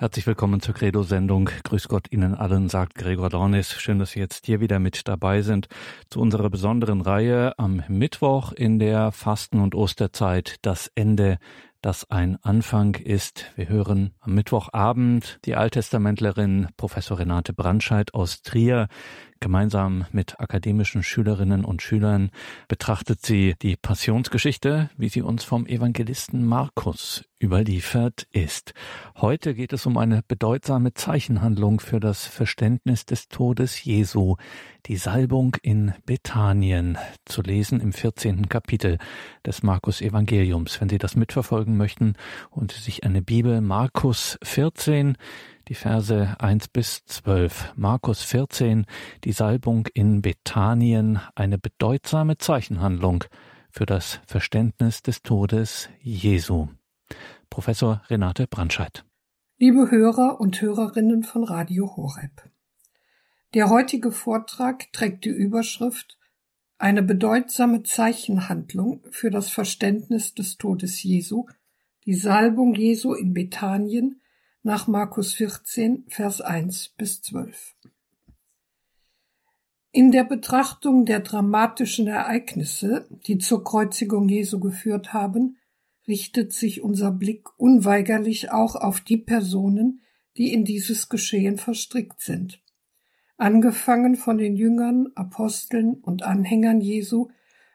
Herzlich willkommen zur Credo-Sendung. Grüß Gott Ihnen allen, sagt Gregor Dornis. Schön, dass Sie jetzt hier wieder mit dabei sind zu unserer besonderen Reihe am Mittwoch in der Fasten- und Osterzeit, das Ende das ein Anfang ist. Wir hören am Mittwochabend die Alttestamentlerin Professor Renate Brandscheid aus Trier. Gemeinsam mit akademischen Schülerinnen und Schülern betrachtet sie die Passionsgeschichte, wie sie uns vom Evangelisten Markus überliefert ist. Heute geht es um eine bedeutsame Zeichenhandlung für das Verständnis des Todes Jesu, die Salbung in Bethanien, zu lesen im 14. Kapitel des Markus Evangeliums. Wenn Sie das mitverfolgen möchten und sich eine Bibel Markus 14 die Verse 1 bis 12. Markus 14, die Salbung in Bethanien, eine bedeutsame Zeichenhandlung für das Verständnis des Todes Jesu. Professor Renate Brandscheid. Liebe Hörer und Hörerinnen von Radio Horeb. Der heutige Vortrag trägt die Überschrift Eine bedeutsame Zeichenhandlung für das Verständnis des Todes Jesu, die Salbung Jesu in Bethanien nach Markus 14, Vers 1 bis 12. In der Betrachtung der dramatischen Ereignisse, die zur Kreuzigung Jesu geführt haben, richtet sich unser Blick unweigerlich auch auf die Personen, die in dieses Geschehen verstrickt sind. Angefangen von den Jüngern, Aposteln und Anhängern Jesu,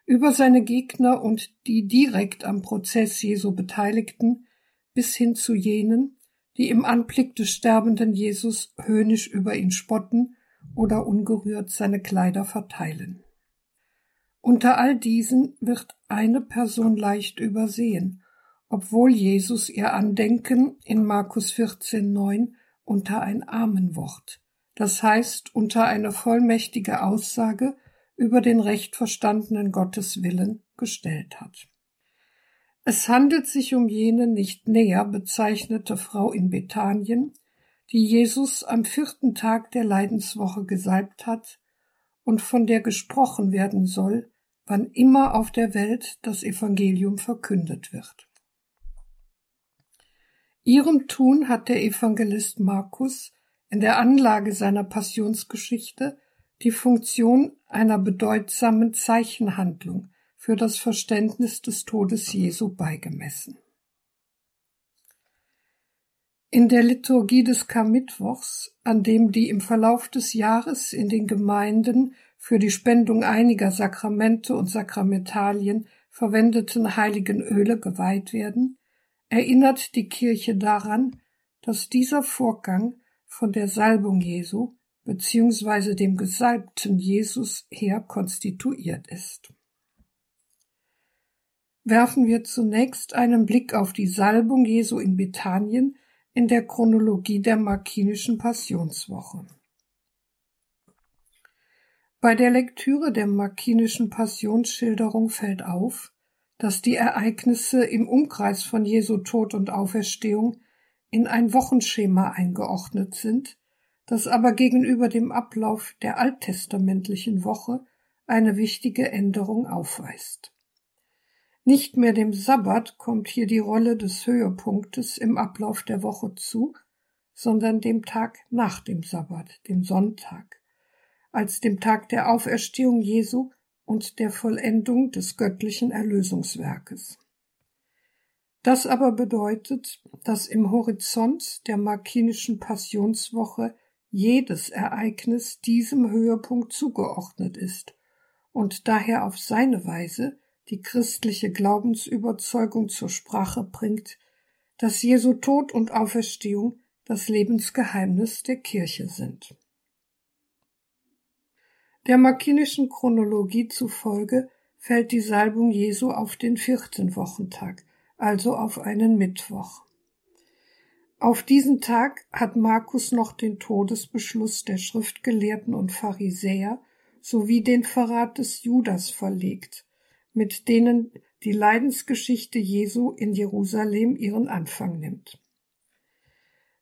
über seine Gegner und die direkt am Prozess Jesu Beteiligten, bis hin zu jenen, die im Anblick des sterbenden Jesus höhnisch über ihn spotten oder ungerührt seine Kleider verteilen. Unter all diesen wird eine Person leicht übersehen, obwohl Jesus ihr Andenken in Markus 14,9 unter ein Amenwort, das heißt unter eine vollmächtige Aussage über den recht verstandenen Gotteswillen gestellt hat. Es handelt sich um jene nicht näher bezeichnete Frau in Bethanien, die Jesus am vierten Tag der Leidenswoche gesalbt hat und von der gesprochen werden soll, wann immer auf der Welt das Evangelium verkündet wird. Ihrem Tun hat der Evangelist Markus in der Anlage seiner Passionsgeschichte die Funktion einer bedeutsamen Zeichenhandlung für das Verständnis des Todes Jesu beigemessen. In der Liturgie des Karmittwochs, an dem die im Verlauf des Jahres in den Gemeinden für die Spendung einiger Sakramente und Sakramentalien verwendeten heiligen Öle geweiht werden, erinnert die Kirche daran, dass dieser Vorgang von der Salbung Jesu bzw. dem gesalbten Jesus her konstituiert ist werfen wir zunächst einen Blick auf die Salbung Jesu in Bethanien in der Chronologie der Markinischen Passionswoche. Bei der Lektüre der Markinischen Passionsschilderung fällt auf, dass die Ereignisse im Umkreis von Jesu Tod und Auferstehung in ein Wochenschema eingeordnet sind, das aber gegenüber dem Ablauf der alttestamentlichen Woche eine wichtige Änderung aufweist. Nicht mehr dem Sabbat kommt hier die Rolle des Höhepunktes im Ablauf der Woche zu, sondern dem Tag nach dem Sabbat, dem Sonntag, als dem Tag der Auferstehung Jesu und der Vollendung des göttlichen Erlösungswerkes. Das aber bedeutet, dass im Horizont der markinischen Passionswoche jedes Ereignis diesem Höhepunkt zugeordnet ist und daher auf seine Weise die christliche Glaubensüberzeugung zur Sprache bringt, dass Jesu Tod und Auferstehung das Lebensgeheimnis der Kirche sind. Der markinischen Chronologie zufolge fällt die Salbung Jesu auf den vierten Wochentag, also auf einen Mittwoch. Auf diesen Tag hat Markus noch den Todesbeschluss der Schriftgelehrten und Pharisäer sowie den Verrat des Judas verlegt, mit denen die Leidensgeschichte Jesu in Jerusalem ihren Anfang nimmt.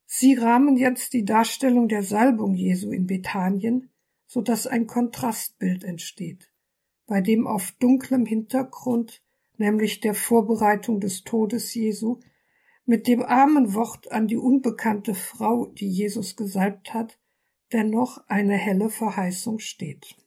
Sie rahmen jetzt die Darstellung der Salbung Jesu in Bethanien, so dass ein Kontrastbild entsteht, bei dem auf dunklem Hintergrund, nämlich der Vorbereitung des Todes Jesu, mit dem armen Wort an die unbekannte Frau, die Jesus gesalbt hat, dennoch eine helle Verheißung steht.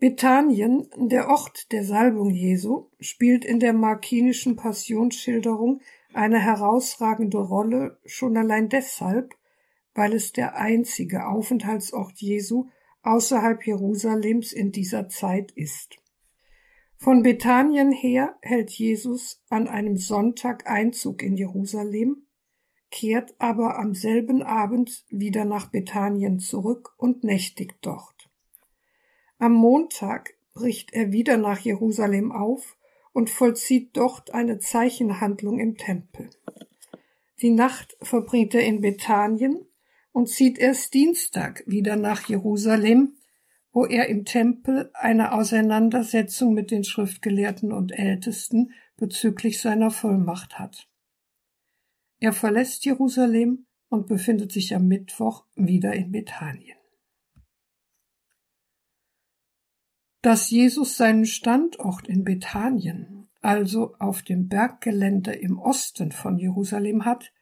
Bethanien, der Ort der Salbung Jesu, spielt in der markinischen Passionsschilderung eine herausragende Rolle schon allein deshalb, weil es der einzige Aufenthaltsort Jesu außerhalb Jerusalems in dieser Zeit ist. Von Bethanien her hält Jesus an einem Sonntag Einzug in Jerusalem, kehrt aber am selben Abend wieder nach Bethanien zurück und nächtigt dort. Am Montag bricht er wieder nach Jerusalem auf und vollzieht dort eine Zeichenhandlung im Tempel. Die Nacht verbringt er in Bethanien und zieht erst Dienstag wieder nach Jerusalem, wo er im Tempel eine Auseinandersetzung mit den Schriftgelehrten und Ältesten bezüglich seiner Vollmacht hat. Er verlässt Jerusalem und befindet sich am Mittwoch wieder in Bethanien. Dass Jesus seinen Standort in Bethanien, also auf dem Berggelände im Osten von Jerusalem hat,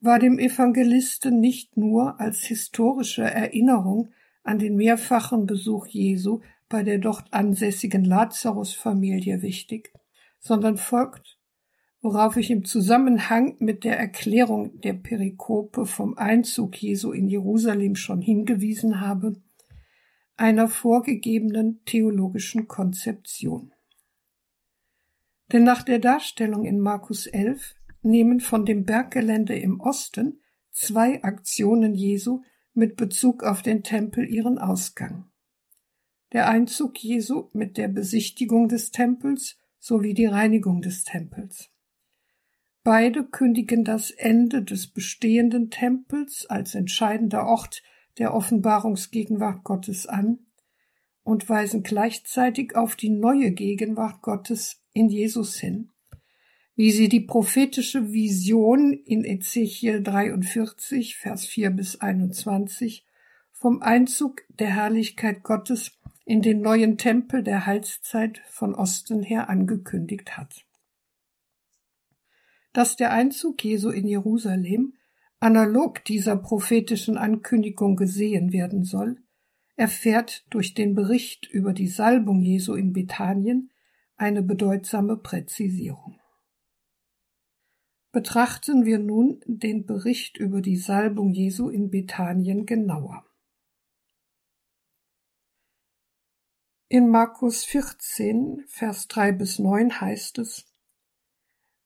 war dem Evangelisten nicht nur als historische Erinnerung an den mehrfachen Besuch Jesu bei der dort ansässigen Lazarus-Familie wichtig, sondern folgt, worauf ich im Zusammenhang mit der Erklärung der Perikope vom Einzug Jesu in Jerusalem schon hingewiesen habe, einer vorgegebenen theologischen Konzeption. Denn nach der Darstellung in Markus 11 nehmen von dem Berggelände im Osten zwei Aktionen Jesu mit Bezug auf den Tempel ihren Ausgang. Der Einzug Jesu mit der Besichtigung des Tempels sowie die Reinigung des Tempels. Beide kündigen das Ende des bestehenden Tempels als entscheidender Ort der Offenbarungsgegenwart Gottes an und weisen gleichzeitig auf die neue Gegenwart Gottes in Jesus hin, wie sie die prophetische Vision in Ezechiel 43, Vers 4 bis 21 vom Einzug der Herrlichkeit Gottes in den neuen Tempel der Heilszeit von Osten her angekündigt hat. Dass der Einzug Jesu in Jerusalem analog dieser prophetischen Ankündigung gesehen werden soll, erfährt durch den Bericht über die Salbung Jesu in Bethanien eine bedeutsame Präzisierung. Betrachten wir nun den Bericht über die Salbung Jesu in Bethanien genauer. In Markus 14, Vers 3 bis 9 heißt es,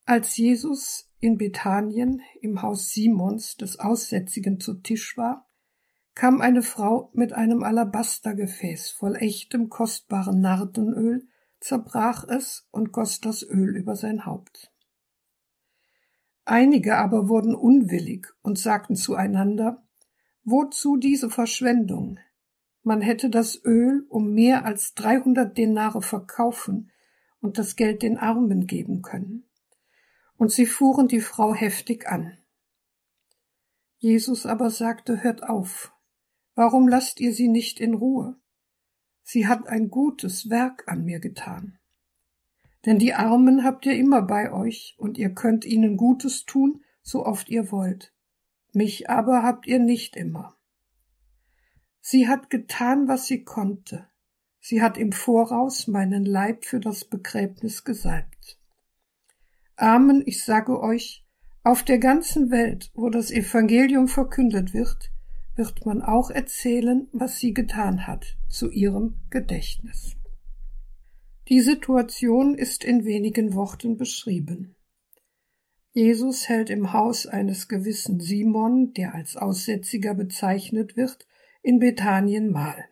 als Jesus in Bethanien im Haus Simons des Aussätzigen zu Tisch war, kam eine Frau mit einem Alabastergefäß voll echtem kostbaren Nardenöl, zerbrach es und goss das Öl über sein Haupt. Einige aber wurden unwillig und sagten zueinander, Wozu diese Verschwendung? Man hätte das Öl um mehr als dreihundert Denare verkaufen und das Geld den Armen geben können und sie fuhren die Frau heftig an. Jesus aber sagte, hört auf, warum lasst ihr sie nicht in Ruhe? Sie hat ein gutes Werk an mir getan. Denn die Armen habt ihr immer bei euch, und ihr könnt ihnen Gutes tun, so oft ihr wollt. Mich aber habt ihr nicht immer. Sie hat getan, was sie konnte. Sie hat im Voraus meinen Leib für das Begräbnis gesalbt. Amen, ich sage euch, auf der ganzen Welt, wo das Evangelium verkündet wird, wird man auch erzählen, was sie getan hat, zu ihrem Gedächtnis. Die Situation ist in wenigen Worten beschrieben. Jesus hält im Haus eines gewissen Simon, der als Aussätziger bezeichnet wird, in Bethanien Mahl.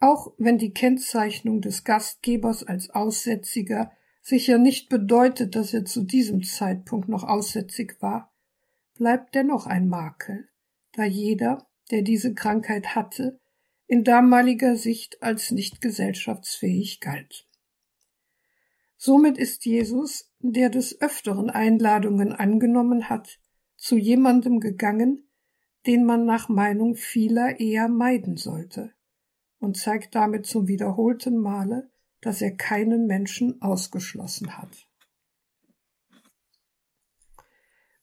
Auch wenn die Kennzeichnung des Gastgebers als Aussätziger sicher nicht bedeutet, dass er zu diesem Zeitpunkt noch aussätzig war, bleibt dennoch ein Makel, da jeder, der diese Krankheit hatte, in damaliger Sicht als nicht gesellschaftsfähig galt. Somit ist Jesus, der des Öfteren Einladungen angenommen hat, zu jemandem gegangen, den man nach Meinung vieler eher meiden sollte, und zeigt damit zum wiederholten Male, dass er keinen Menschen ausgeschlossen hat.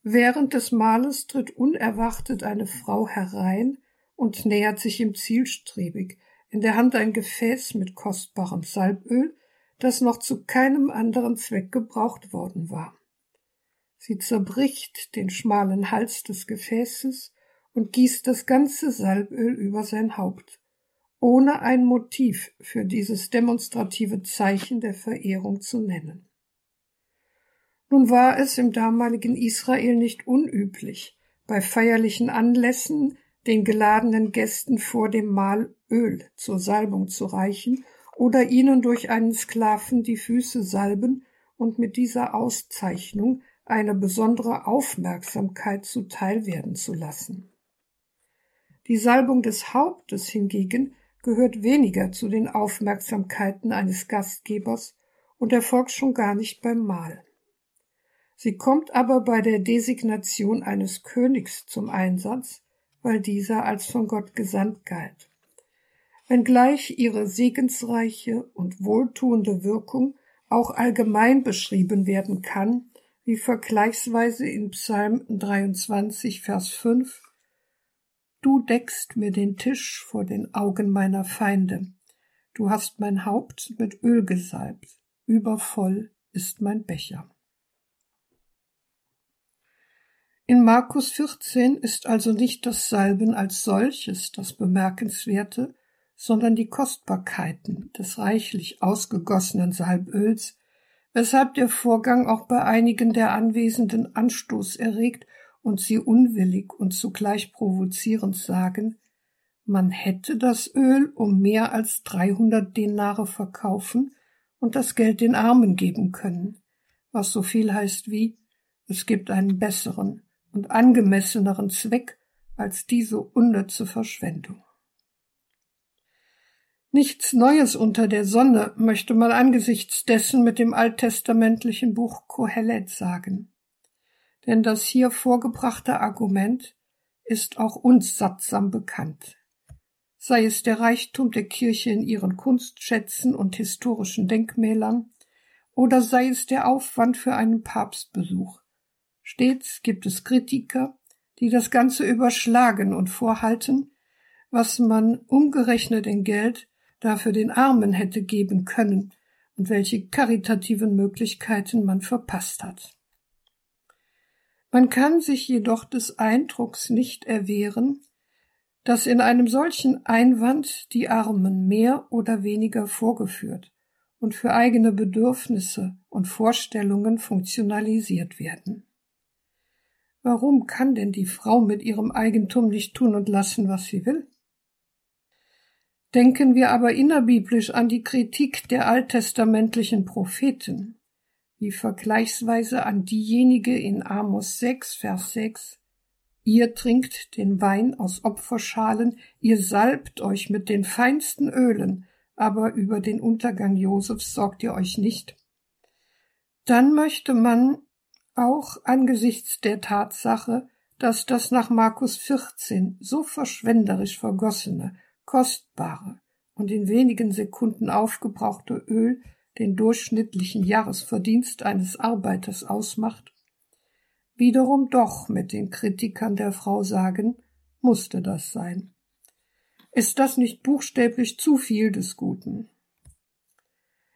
Während des Mahles tritt unerwartet eine Frau herein und nähert sich ihm zielstrebig, in der Hand ein Gefäß mit kostbarem Salböl, das noch zu keinem anderen Zweck gebraucht worden war. Sie zerbricht den schmalen Hals des Gefäßes und gießt das ganze Salböl über sein Haupt, ohne ein Motiv für dieses demonstrative Zeichen der Verehrung zu nennen. Nun war es im damaligen Israel nicht unüblich, bei feierlichen Anlässen den geladenen Gästen vor dem Mahl Öl zur Salbung zu reichen oder ihnen durch einen Sklaven die Füße salben und mit dieser Auszeichnung eine besondere Aufmerksamkeit zuteil werden zu lassen. Die Salbung des Hauptes hingegen gehört weniger zu den Aufmerksamkeiten eines Gastgebers und erfolgt schon gar nicht beim Mahl. Sie kommt aber bei der Designation eines Königs zum Einsatz, weil dieser als von Gott gesandt galt. Wenngleich ihre segensreiche und wohltuende Wirkung auch allgemein beschrieben werden kann, wie vergleichsweise in Psalm 23, Vers 5, Du deckst mir den Tisch vor den Augen meiner Feinde. Du hast mein Haupt mit Öl gesalbt. Übervoll ist mein Becher. In Markus 14 ist also nicht das Salben als solches das Bemerkenswerte, sondern die Kostbarkeiten des reichlich ausgegossenen Salböls, weshalb der Vorgang auch bei einigen der Anwesenden Anstoß erregt und sie unwillig und zugleich provozierend sagen, man hätte das Öl um mehr als dreihundert Denare verkaufen und das Geld den Armen geben können, was so viel heißt wie es gibt einen besseren und angemesseneren Zweck als diese unnütze Verschwendung. Nichts Neues unter der Sonne möchte man angesichts dessen mit dem alttestamentlichen Buch Kohelet sagen denn das hier vorgebrachte Argument ist auch uns sattsam bekannt. Sei es der Reichtum der Kirche in ihren Kunstschätzen und historischen Denkmälern, oder sei es der Aufwand für einen Papstbesuch. Stets gibt es Kritiker, die das Ganze überschlagen und vorhalten, was man umgerechnet in Geld dafür den Armen hätte geben können und welche karitativen Möglichkeiten man verpasst hat. Man kann sich jedoch des Eindrucks nicht erwehren, dass in einem solchen Einwand die Armen mehr oder weniger vorgeführt und für eigene Bedürfnisse und Vorstellungen funktionalisiert werden. Warum kann denn die Frau mit ihrem Eigentum nicht tun und lassen, was sie will? Denken wir aber innerbiblisch an die Kritik der alttestamentlichen Propheten wie vergleichsweise an diejenige in Amos 6, Vers 6. Ihr trinkt den Wein aus Opferschalen, ihr salbt euch mit den feinsten Ölen, aber über den Untergang Josefs sorgt ihr euch nicht. Dann möchte man auch angesichts der Tatsache, dass das nach Markus 14 so verschwenderisch vergossene, kostbare und in wenigen Sekunden aufgebrauchte Öl den durchschnittlichen Jahresverdienst eines Arbeiters ausmacht, wiederum doch mit den Kritikern der Frau sagen, musste das sein. Ist das nicht buchstäblich zu viel des Guten?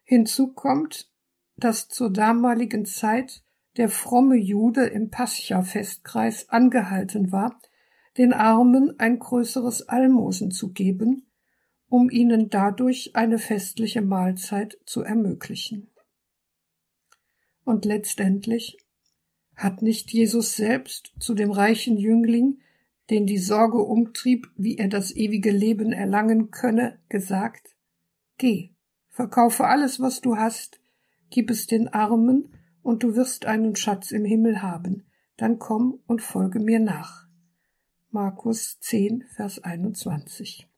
Hinzu kommt, dass zur damaligen Zeit der fromme Jude im Pascha-Festkreis angehalten war, den Armen ein größeres Almosen zu geben, um ihnen dadurch eine festliche Mahlzeit zu ermöglichen. Und letztendlich hat nicht Jesus selbst zu dem reichen Jüngling, den die Sorge umtrieb, wie er das ewige Leben erlangen könne, gesagt Geh, verkaufe alles, was du hast, gib es den Armen, und du wirst einen Schatz im Himmel haben, dann komm und folge mir nach. Markus 10, Vers 21.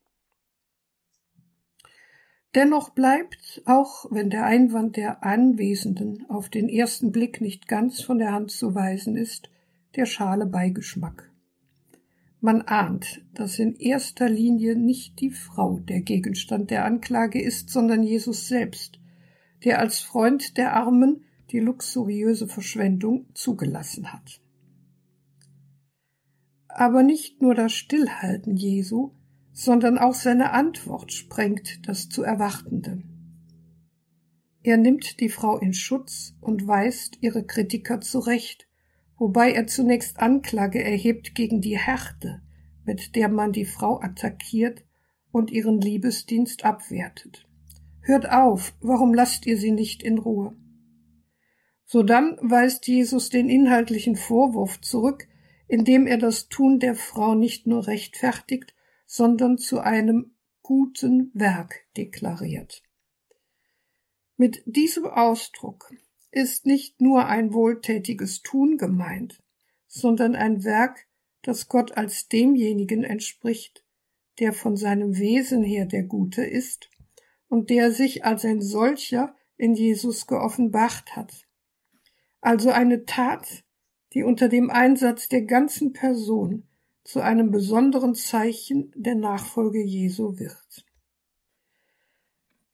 Dennoch bleibt, auch wenn der Einwand der Anwesenden auf den ersten Blick nicht ganz von der Hand zu weisen ist, der schale Beigeschmack. Man ahnt, dass in erster Linie nicht die Frau der Gegenstand der Anklage ist, sondern Jesus selbst, der als Freund der Armen die luxuriöse Verschwendung zugelassen hat. Aber nicht nur das Stillhalten Jesu, sondern auch seine Antwort sprengt das zu Erwartende. Er nimmt die Frau in Schutz und weist ihre Kritiker zurecht, wobei er zunächst Anklage erhebt gegen die Härte, mit der man die Frau attackiert und ihren Liebesdienst abwertet. Hört auf, warum lasst ihr sie nicht in Ruhe? Sodann weist Jesus den inhaltlichen Vorwurf zurück, indem er das Tun der Frau nicht nur rechtfertigt, sondern zu einem guten Werk deklariert. Mit diesem Ausdruck ist nicht nur ein wohltätiges Tun gemeint, sondern ein Werk, das Gott als demjenigen entspricht, der von seinem Wesen her der Gute ist und der sich als ein solcher in Jesus geoffenbart hat. Also eine Tat, die unter dem Einsatz der ganzen Person zu einem besonderen Zeichen der Nachfolge Jesu wird.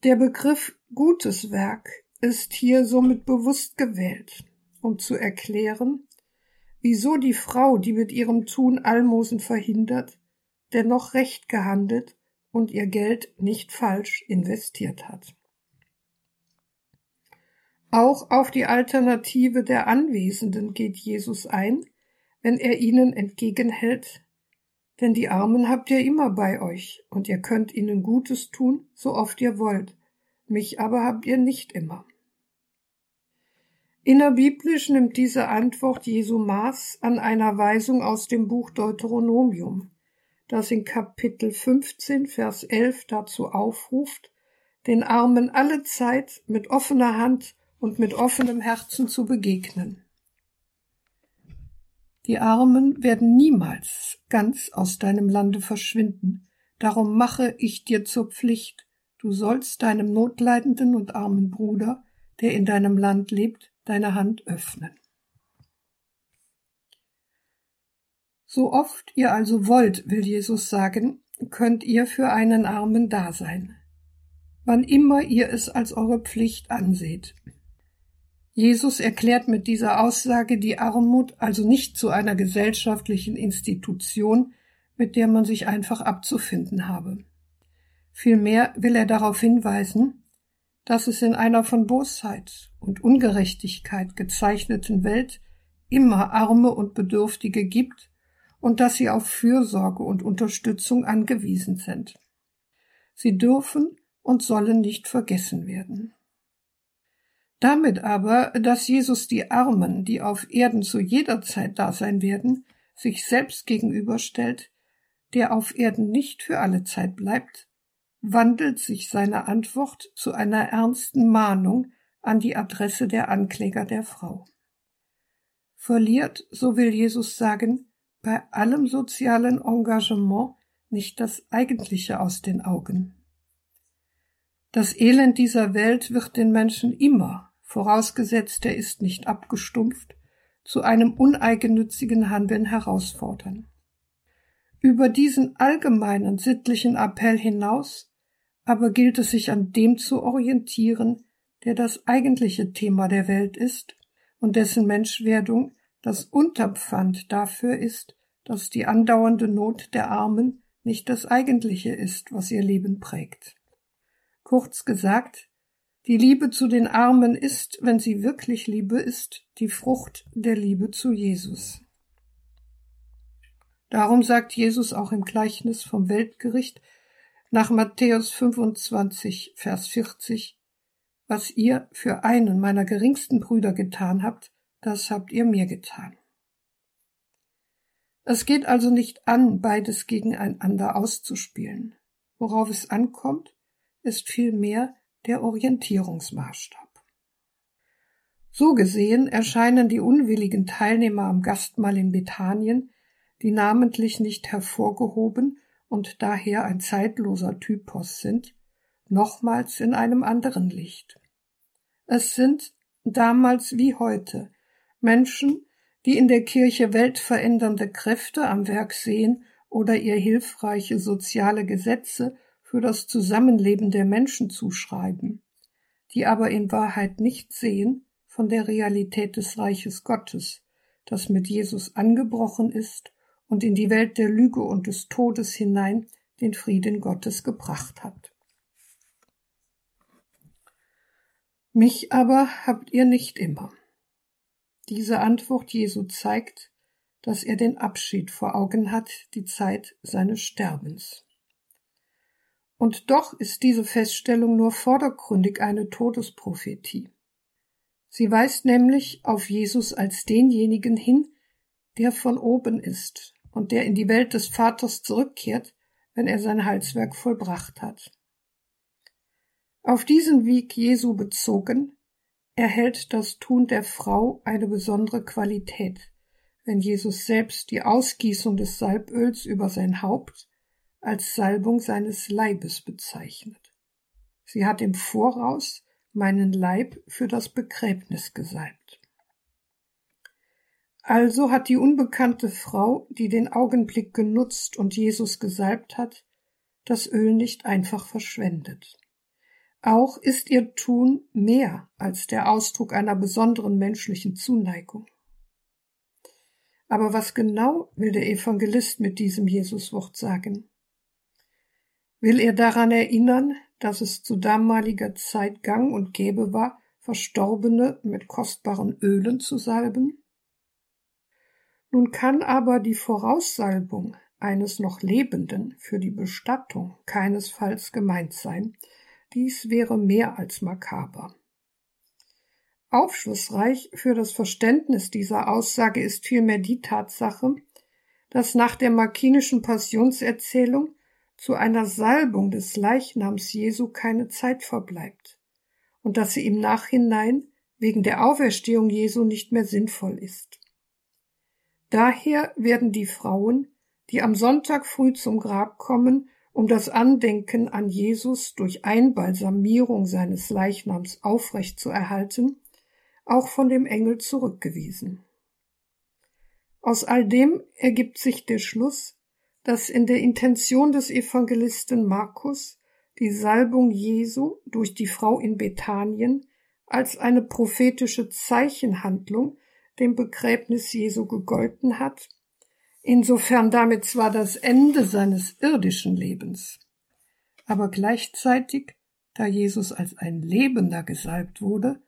Der Begriff gutes Werk ist hier somit bewusst gewählt, um zu erklären, wieso die Frau, die mit ihrem Tun Almosen verhindert, dennoch recht gehandelt und ihr Geld nicht falsch investiert hat. Auch auf die Alternative der Anwesenden geht Jesus ein, wenn er ihnen entgegenhält, denn die Armen habt ihr immer bei euch, und ihr könnt ihnen Gutes tun, so oft ihr wollt, mich aber habt ihr nicht immer. Innerbiblisch nimmt diese Antwort Jesu Maß an einer Weisung aus dem Buch Deuteronomium, das in Kapitel 15, Vers 11 dazu aufruft, den Armen alle Zeit mit offener Hand und mit offenem Herzen zu begegnen. Die Armen werden niemals ganz aus deinem Lande verschwinden, darum mache ich dir zur Pflicht, du sollst deinem notleidenden und armen Bruder, der in deinem Land lebt, deine Hand öffnen. So oft ihr also wollt, will Jesus sagen, könnt ihr für einen Armen da sein, wann immer ihr es als eure Pflicht anseht. Jesus erklärt mit dieser Aussage die Armut also nicht zu einer gesellschaftlichen Institution, mit der man sich einfach abzufinden habe. Vielmehr will er darauf hinweisen, dass es in einer von Bosheit und Ungerechtigkeit gezeichneten Welt immer Arme und Bedürftige gibt und dass sie auf Fürsorge und Unterstützung angewiesen sind. Sie dürfen und sollen nicht vergessen werden. Damit aber, dass Jesus die Armen, die auf Erden zu jeder Zeit da sein werden, sich selbst gegenüberstellt, der auf Erden nicht für alle Zeit bleibt, wandelt sich seine Antwort zu einer ernsten Mahnung an die Adresse der Ankläger der Frau. Verliert, so will Jesus sagen, bei allem sozialen Engagement nicht das Eigentliche aus den Augen. Das Elend dieser Welt wird den Menschen immer, vorausgesetzt er ist nicht abgestumpft, zu einem uneigennützigen Handeln herausfordern. Über diesen allgemeinen sittlichen Appell hinaus aber gilt es sich an dem zu orientieren, der das eigentliche Thema der Welt ist und dessen Menschwerdung das Unterpfand dafür ist, dass die andauernde Not der Armen nicht das eigentliche ist, was ihr Leben prägt. Kurz gesagt, die Liebe zu den Armen ist, wenn sie wirklich Liebe ist, die Frucht der Liebe zu Jesus. Darum sagt Jesus auch im Gleichnis vom Weltgericht, nach Matthäus 25, Vers 40, was ihr für einen meiner geringsten Brüder getan habt, das habt ihr mir getan. Es geht also nicht an, beides gegeneinander auszuspielen. Worauf es ankommt, ist vielmehr der Orientierungsmaßstab. So gesehen erscheinen die unwilligen Teilnehmer am Gastmahl in Bethanien, die namentlich nicht hervorgehoben und daher ein zeitloser Typos sind, nochmals in einem anderen Licht. Es sind, damals wie heute, Menschen, die in der Kirche weltverändernde Kräfte am Werk sehen oder ihr hilfreiche soziale Gesetze für das Zusammenleben der Menschen zuschreiben, die aber in Wahrheit nicht sehen von der Realität des Reiches Gottes, das mit Jesus angebrochen ist und in die Welt der Lüge und des Todes hinein den Frieden Gottes gebracht hat. Mich aber habt ihr nicht immer. Diese Antwort Jesu zeigt, dass er den Abschied vor Augen hat, die Zeit seines Sterbens. Und doch ist diese Feststellung nur vordergründig eine Todesprophetie. Sie weist nämlich auf Jesus als denjenigen hin, der von oben ist und der in die Welt des Vaters zurückkehrt, wenn er sein Heilswerk vollbracht hat. Auf diesen Weg Jesu bezogen, erhält das Tun der Frau eine besondere Qualität, wenn Jesus selbst die Ausgießung des Salböls über sein Haupt als Salbung seines Leibes bezeichnet. Sie hat im Voraus meinen Leib für das Begräbnis gesalbt. Also hat die unbekannte Frau, die den Augenblick genutzt und Jesus gesalbt hat, das Öl nicht einfach verschwendet. Auch ist ihr Tun mehr als der Ausdruck einer besonderen menschlichen Zuneigung. Aber was genau will der Evangelist mit diesem Jesuswort sagen? Will er daran erinnern, dass es zu damaliger Zeit gang und gäbe war, Verstorbene mit kostbaren Ölen zu salben? Nun kann aber die Voraussalbung eines noch Lebenden für die Bestattung keinesfalls gemeint sein, dies wäre mehr als makaber. Aufschlussreich für das Verständnis dieser Aussage ist vielmehr die Tatsache, dass nach der markinischen Passionserzählung zu einer Salbung des Leichnams Jesu keine Zeit verbleibt und dass sie im Nachhinein wegen der Auferstehung Jesu nicht mehr sinnvoll ist. Daher werden die Frauen, die am Sonntag früh zum Grab kommen, um das Andenken an Jesus durch Einbalsamierung seines Leichnams aufrecht zu erhalten, auch von dem Engel zurückgewiesen. Aus all dem ergibt sich der Schluss, dass in der Intention des Evangelisten Markus die Salbung Jesu durch die Frau in Bethanien als eine prophetische Zeichenhandlung dem Begräbnis Jesu gegolten hat insofern damit zwar das Ende seines irdischen Lebens, aber gleichzeitig, da Jesus als ein Lebender gesalbt wurde,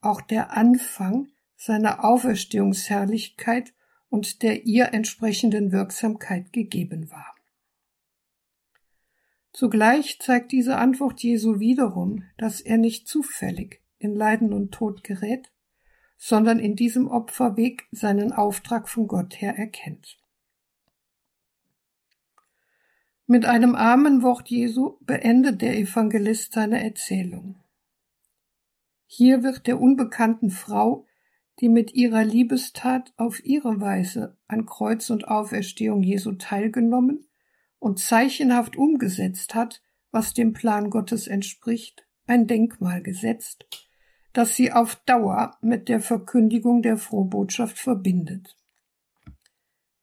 auch der Anfang seiner Auferstehungsherrlichkeit und der ihr entsprechenden Wirksamkeit gegeben war. Zugleich zeigt diese Antwort Jesu wiederum, dass er nicht zufällig in Leiden und Tod gerät, sondern in diesem Opferweg seinen Auftrag von Gott her erkennt. Mit einem armen Wort Jesu beendet der Evangelist seine Erzählung. Hier wird der unbekannten Frau, die mit ihrer Liebestat auf ihre Weise an Kreuz und Auferstehung Jesu teilgenommen und zeichenhaft umgesetzt hat, was dem Plan Gottes entspricht, ein Denkmal gesetzt, das sie auf Dauer mit der Verkündigung der Frohbotschaft verbindet.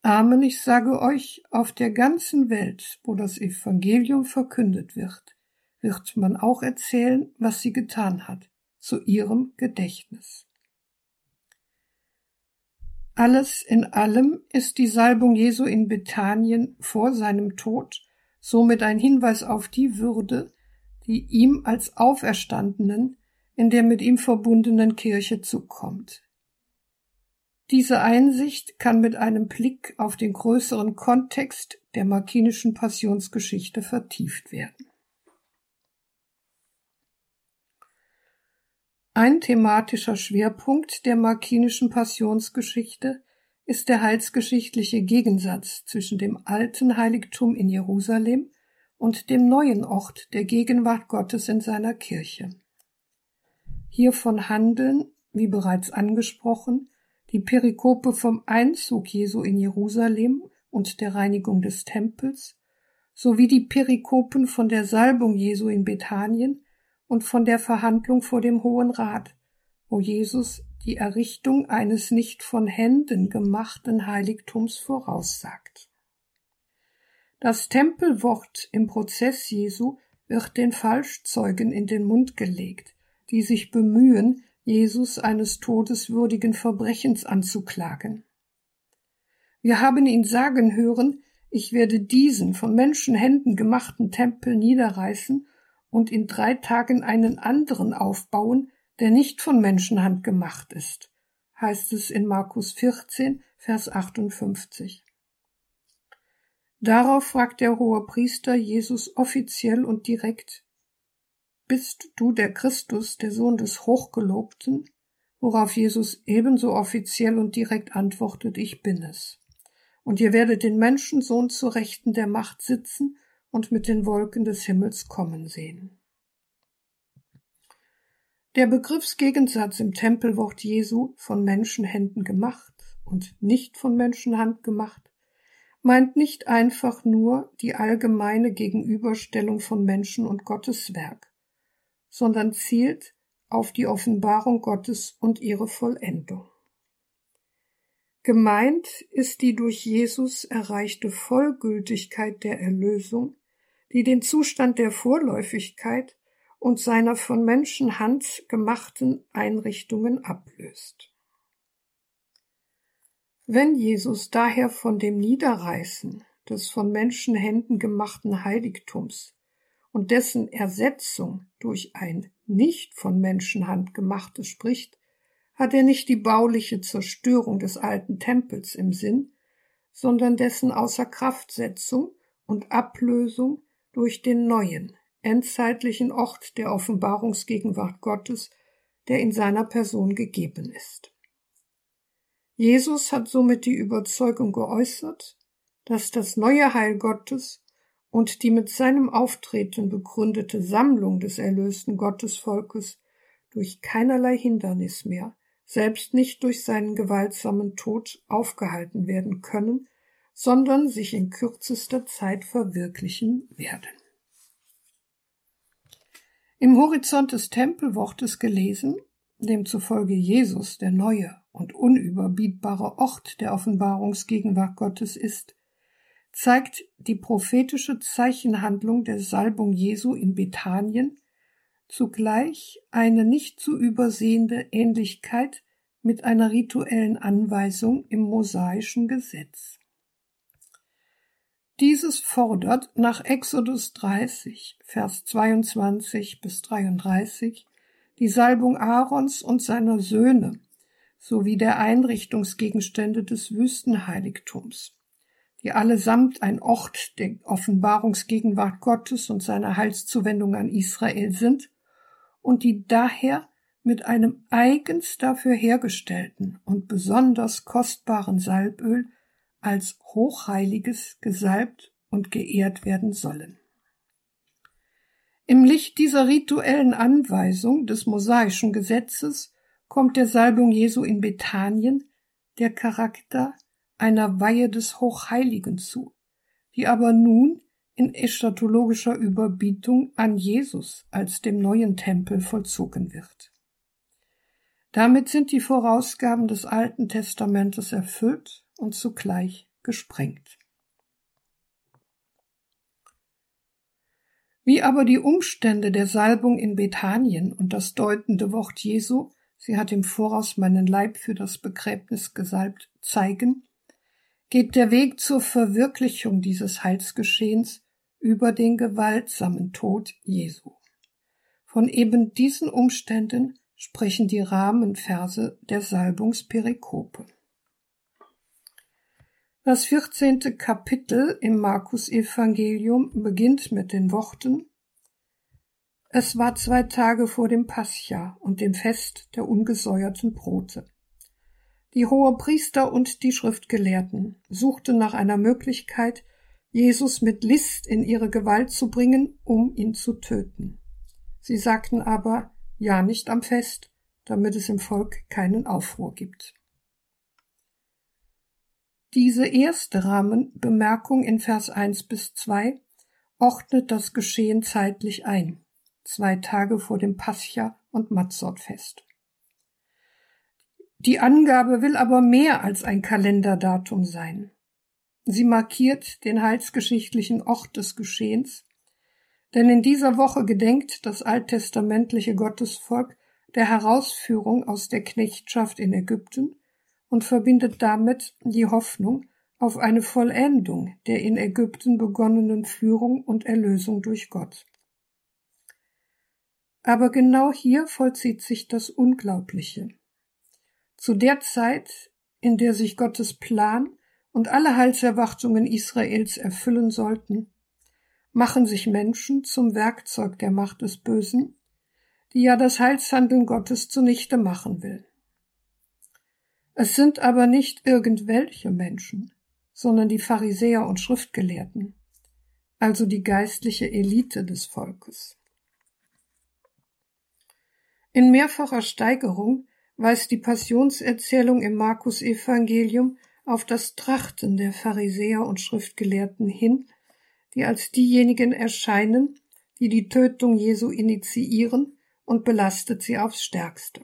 Amen, ich sage euch, auf der ganzen Welt, wo das Evangelium verkündet wird, wird man auch erzählen, was sie getan hat, zu ihrem Gedächtnis. Alles in allem ist die Salbung Jesu in Bethanien vor seinem Tod somit ein Hinweis auf die Würde, die ihm als Auferstandenen in der mit ihm verbundenen Kirche zukommt. Diese Einsicht kann mit einem Blick auf den größeren Kontext der markinischen Passionsgeschichte vertieft werden. Ein thematischer Schwerpunkt der markinischen Passionsgeschichte ist der heilsgeschichtliche Gegensatz zwischen dem alten Heiligtum in Jerusalem und dem neuen Ort der Gegenwart Gottes in seiner Kirche. Hiervon handeln, wie bereits angesprochen, die Perikope vom Einzug Jesu in Jerusalem und der Reinigung des Tempels, sowie die Perikopen von der Salbung Jesu in Bethanien und von der Verhandlung vor dem Hohen Rat, wo Jesus die Errichtung eines nicht von Händen gemachten Heiligtums voraussagt. Das Tempelwort im Prozess Jesu wird den Falschzeugen in den Mund gelegt, die sich bemühen, Jesus eines todeswürdigen Verbrechens anzuklagen. Wir haben ihn sagen hören, ich werde diesen von Menschenhänden gemachten Tempel niederreißen und in drei Tagen einen anderen aufbauen, der nicht von Menschenhand gemacht ist, heißt es in Markus 14, Vers 58. Darauf fragt der hohe Priester Jesus offiziell und direkt, Bist du der Christus, der Sohn des Hochgelobten? Worauf Jesus ebenso offiziell und direkt antwortet, ich bin es. Und ihr werdet den Menschensohn zu Rechten der Macht sitzen und mit den Wolken des Himmels kommen sehen. Der Begriffsgegensatz im Tempelwort Jesu von Menschenhänden gemacht und nicht von Menschenhand gemacht meint nicht einfach nur die allgemeine Gegenüberstellung von Menschen und Gottes Werk, sondern zielt auf die Offenbarung Gottes und ihre Vollendung. Gemeint ist die durch Jesus erreichte Vollgültigkeit der Erlösung, die den Zustand der Vorläufigkeit und seiner von Menschenhand gemachten Einrichtungen ablöst. Wenn Jesus daher von dem Niederreißen des von Menschenhänden gemachten Heiligtums und dessen Ersetzung durch ein nicht von Menschenhand gemachtes spricht, hat er nicht die bauliche Zerstörung des alten Tempels im Sinn, sondern dessen Außerkraftsetzung und Ablösung durch den neuen, endzeitlichen Ort der Offenbarungsgegenwart Gottes, der in seiner Person gegeben ist. Jesus hat somit die Überzeugung geäußert, dass das neue Heil Gottes und die mit seinem Auftreten begründete Sammlung des erlösten Gottesvolkes durch keinerlei Hindernis mehr, selbst nicht durch seinen gewaltsamen Tod aufgehalten werden können, sondern sich in kürzester Zeit verwirklichen werden. Im Horizont des Tempelwortes gelesen, demzufolge Jesus der neue und unüberbietbare Ort der Offenbarungsgegenwart Gottes ist, zeigt die prophetische Zeichenhandlung der Salbung Jesu in Bethanien zugleich eine nicht zu übersehende Ähnlichkeit mit einer rituellen Anweisung im mosaischen Gesetz. Dieses fordert nach Exodus 30, Vers 22 bis 33 die Salbung Aarons und seiner Söhne sowie der Einrichtungsgegenstände des Wüstenheiligtums, die allesamt ein Ort der Offenbarungsgegenwart Gottes und seiner Heilszuwendung an Israel sind und die daher mit einem eigens dafür hergestellten und besonders kostbaren Salböl als Hochheiliges gesalbt und geehrt werden sollen. Im Licht dieser rituellen Anweisung des mosaischen Gesetzes kommt der Salbung Jesu in Bethanien der Charakter einer Weihe des Hochheiligen zu, die aber nun in eschatologischer Überbietung an Jesus als dem neuen Tempel vollzogen wird. Damit sind die Vorausgaben des Alten Testamentes erfüllt und zugleich gesprengt. Wie aber die Umstände der Salbung in Bethanien und das deutende Wort Jesu, sie hat im Voraus meinen Leib für das Begräbnis gesalbt, zeigen, geht der Weg zur Verwirklichung dieses Heilsgeschehens über den gewaltsamen Tod Jesu. Von eben diesen Umständen sprechen die Rahmenverse der Salbungsperikope. Das vierzehnte Kapitel im Markus-Evangelium beginnt mit den Worten Es war zwei Tage vor dem Pascha und dem Fest der ungesäuerten Brote. Die Hohepriester und die Schriftgelehrten suchten nach einer Möglichkeit, Jesus mit List in ihre Gewalt zu bringen, um ihn zu töten. Sie sagten aber, ja nicht am Fest, damit es im Volk keinen Aufruhr gibt. Diese erste Rahmenbemerkung in Vers 1 bis 2 ordnet das Geschehen zeitlich ein, zwei Tage vor dem Pascha und Matzortfest. Die Angabe will aber mehr als ein Kalenderdatum sein. Sie markiert den heilsgeschichtlichen Ort des Geschehens, denn in dieser Woche gedenkt das alttestamentliche Gottesvolk der Herausführung aus der Knechtschaft in Ägypten und verbindet damit die Hoffnung auf eine Vollendung der in Ägypten begonnenen Führung und Erlösung durch Gott. Aber genau hier vollzieht sich das Unglaubliche. Zu der Zeit, in der sich Gottes Plan und alle Heilserwartungen Israels erfüllen sollten, machen sich Menschen zum Werkzeug der Macht des Bösen, die ja das Heilshandeln Gottes zunichte machen will. Es sind aber nicht irgendwelche Menschen, sondern die Pharisäer und Schriftgelehrten, also die geistliche Elite des Volkes. In mehrfacher Steigerung weist die Passionserzählung im Markus Evangelium auf das Trachten der Pharisäer und Schriftgelehrten hin, die als diejenigen erscheinen, die die Tötung Jesu initiieren und belastet sie aufs stärkste.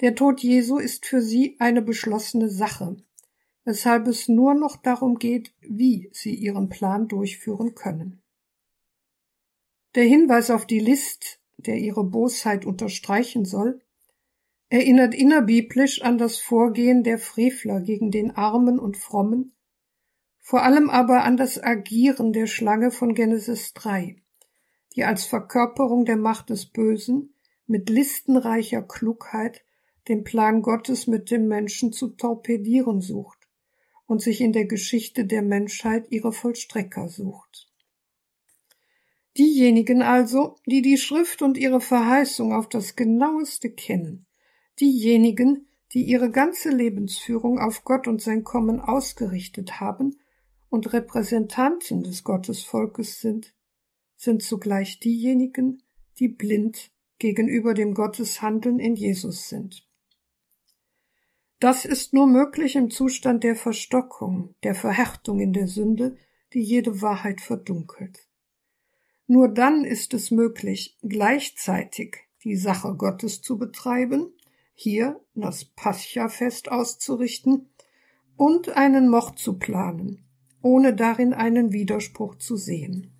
Der Tod Jesu ist für sie eine beschlossene Sache, weshalb es nur noch darum geht, wie sie ihren Plan durchführen können. Der Hinweis auf die List, der ihre Bosheit unterstreichen soll, erinnert innerbiblisch an das Vorgehen der Frevler gegen den Armen und Frommen, vor allem aber an das Agieren der Schlange von Genesis 3, die als Verkörperung der Macht des Bösen mit listenreicher Klugheit den Plan Gottes mit dem Menschen zu torpedieren sucht und sich in der Geschichte der Menschheit ihre Vollstrecker sucht. Diejenigen also, die die Schrift und ihre Verheißung auf das genaueste kennen, diejenigen, die ihre ganze Lebensführung auf Gott und sein Kommen ausgerichtet haben und Repräsentanten des Gottesvolkes sind, sind zugleich diejenigen, die blind gegenüber dem Gotteshandeln in Jesus sind. Das ist nur möglich im Zustand der Verstockung, der Verhärtung in der Sünde, die jede Wahrheit verdunkelt. Nur dann ist es möglich, gleichzeitig die Sache Gottes zu betreiben, hier das Pascha-Fest auszurichten und einen Mord zu planen, ohne darin einen Widerspruch zu sehen.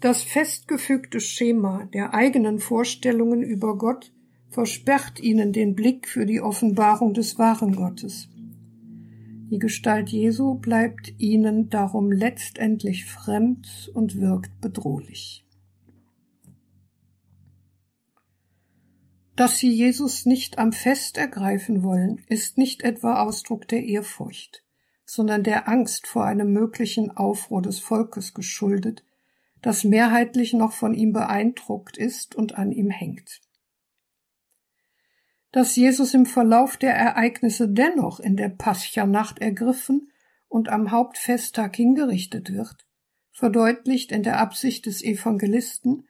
Das festgefügte Schema der eigenen Vorstellungen über Gott versperrt ihnen den Blick für die Offenbarung des wahren Gottes. Die Gestalt Jesu bleibt ihnen darum letztendlich fremd und wirkt bedrohlich. Dass sie Jesus nicht am Fest ergreifen wollen, ist nicht etwa Ausdruck der Ehrfurcht, sondern der Angst vor einem möglichen Aufruhr des Volkes geschuldet, das mehrheitlich noch von ihm beeindruckt ist und an ihm hängt dass Jesus im Verlauf der Ereignisse dennoch in der Pascha-Nacht ergriffen und am Hauptfesttag hingerichtet wird, verdeutlicht in der Absicht des Evangelisten,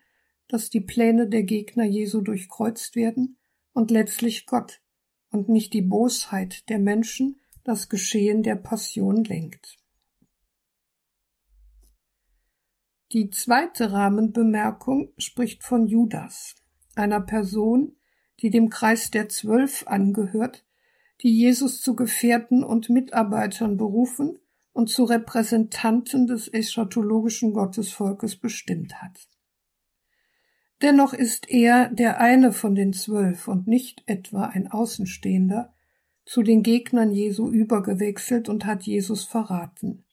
dass die Pläne der Gegner Jesu durchkreuzt werden und letztlich Gott und nicht die Bosheit der Menschen das Geschehen der Passion lenkt. Die zweite Rahmenbemerkung spricht von Judas, einer Person, die dem Kreis der Zwölf angehört, die Jesus zu Gefährten und Mitarbeitern berufen und zu Repräsentanten des eschatologischen Gottesvolkes bestimmt hat. Dennoch ist er der eine von den Zwölf und nicht etwa ein Außenstehender, zu den Gegnern Jesu übergewechselt und hat Jesus verraten.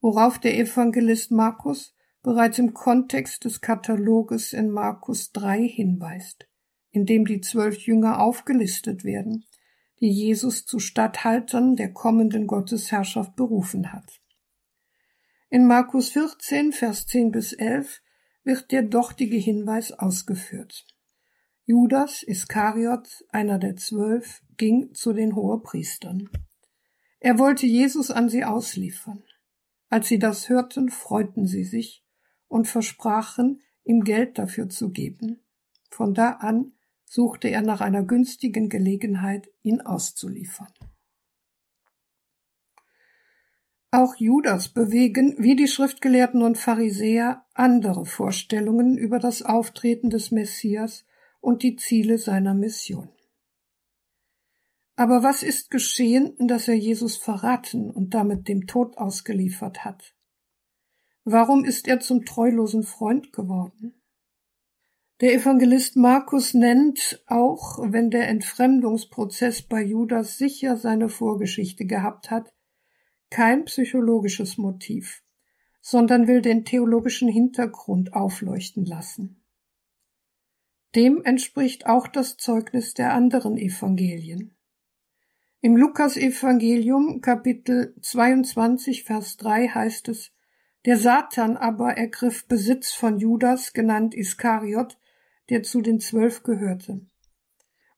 Worauf der Evangelist Markus bereits im Kontext des Kataloges in Markus 3 hinweist in dem die zwölf Jünger aufgelistet werden, die Jesus zu Statthaltern der kommenden Gottesherrschaft berufen hat. In Markus 14, Vers 10 bis 11 wird der dortige Hinweis ausgeführt. Judas Iskariot, einer der zwölf, ging zu den Hohepriestern. Er wollte Jesus an sie ausliefern. Als sie das hörten, freuten sie sich und versprachen, ihm Geld dafür zu geben. Von da an suchte er nach einer günstigen Gelegenheit, ihn auszuliefern. Auch Judas bewegen, wie die Schriftgelehrten und Pharisäer, andere Vorstellungen über das Auftreten des Messias und die Ziele seiner Mission. Aber was ist geschehen, dass er Jesus verraten und damit dem Tod ausgeliefert hat? Warum ist er zum treulosen Freund geworden? Der Evangelist Markus nennt, auch wenn der Entfremdungsprozess bei Judas sicher seine Vorgeschichte gehabt hat, kein psychologisches Motiv, sondern will den theologischen Hintergrund aufleuchten lassen. Dem entspricht auch das Zeugnis der anderen Evangelien. Im Lukas-Evangelium Kapitel 22 Vers 3 heißt es, der Satan aber ergriff Besitz von Judas, genannt Iskariot, der zu den Zwölf gehörte.